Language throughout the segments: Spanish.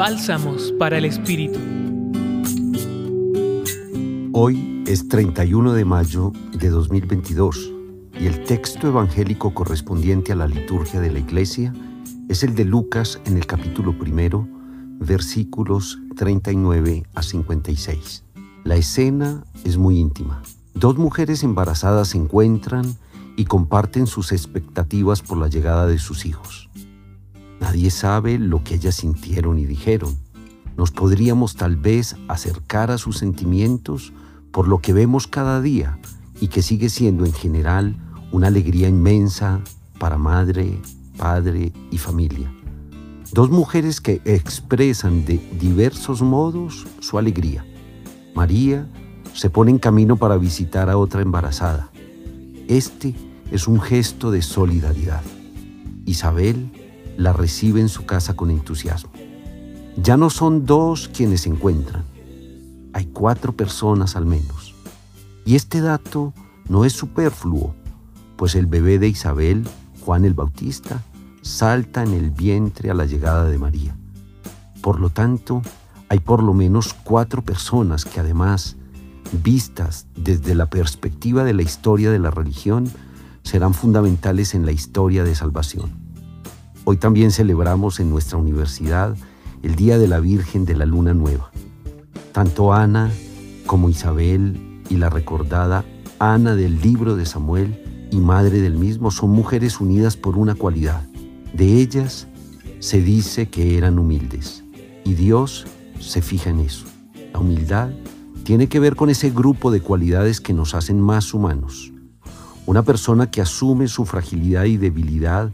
Bálsamos para el Espíritu. Hoy es 31 de mayo de 2022 y el texto evangélico correspondiente a la liturgia de la iglesia es el de Lucas en el capítulo primero, versículos 39 a 56. La escena es muy íntima. Dos mujeres embarazadas se encuentran y comparten sus expectativas por la llegada de sus hijos. Nadie sabe lo que ellas sintieron y dijeron. Nos podríamos tal vez acercar a sus sentimientos por lo que vemos cada día y que sigue siendo en general una alegría inmensa para madre, padre y familia. Dos mujeres que expresan de diversos modos su alegría. María se pone en camino para visitar a otra embarazada. Este es un gesto de solidaridad. Isabel la recibe en su casa con entusiasmo. Ya no son dos quienes se encuentran, hay cuatro personas al menos. Y este dato no es superfluo, pues el bebé de Isabel, Juan el Bautista, salta en el vientre a la llegada de María. Por lo tanto, hay por lo menos cuatro personas que además, vistas desde la perspectiva de la historia de la religión, serán fundamentales en la historia de salvación. Hoy también celebramos en nuestra universidad el Día de la Virgen de la Luna Nueva. Tanto Ana como Isabel y la recordada Ana del libro de Samuel y madre del mismo son mujeres unidas por una cualidad. De ellas se dice que eran humildes y Dios se fija en eso. La humildad tiene que ver con ese grupo de cualidades que nos hacen más humanos. Una persona que asume su fragilidad y debilidad,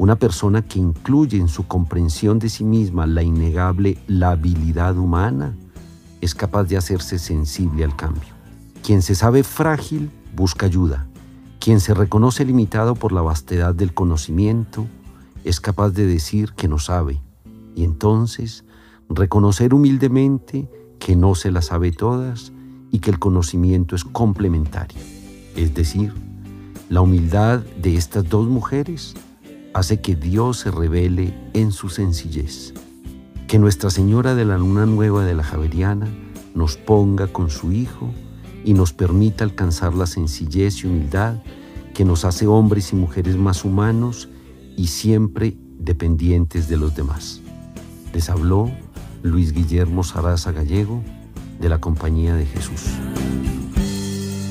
una persona que incluye en su comprensión de sí misma la innegable la habilidad humana, es capaz de hacerse sensible al cambio. Quien se sabe frágil busca ayuda. Quien se reconoce limitado por la vastedad del conocimiento es capaz de decir que no sabe y entonces reconocer humildemente que no se las sabe todas y que el conocimiento es complementario. Es decir, la humildad de estas dos mujeres hace que Dios se revele en su sencillez. Que Nuestra Señora de la Luna Nueva de la Javeriana nos ponga con su Hijo y nos permita alcanzar la sencillez y humildad que nos hace hombres y mujeres más humanos y siempre dependientes de los demás. Les habló Luis Guillermo Saraza Gallego de la Compañía de Jesús.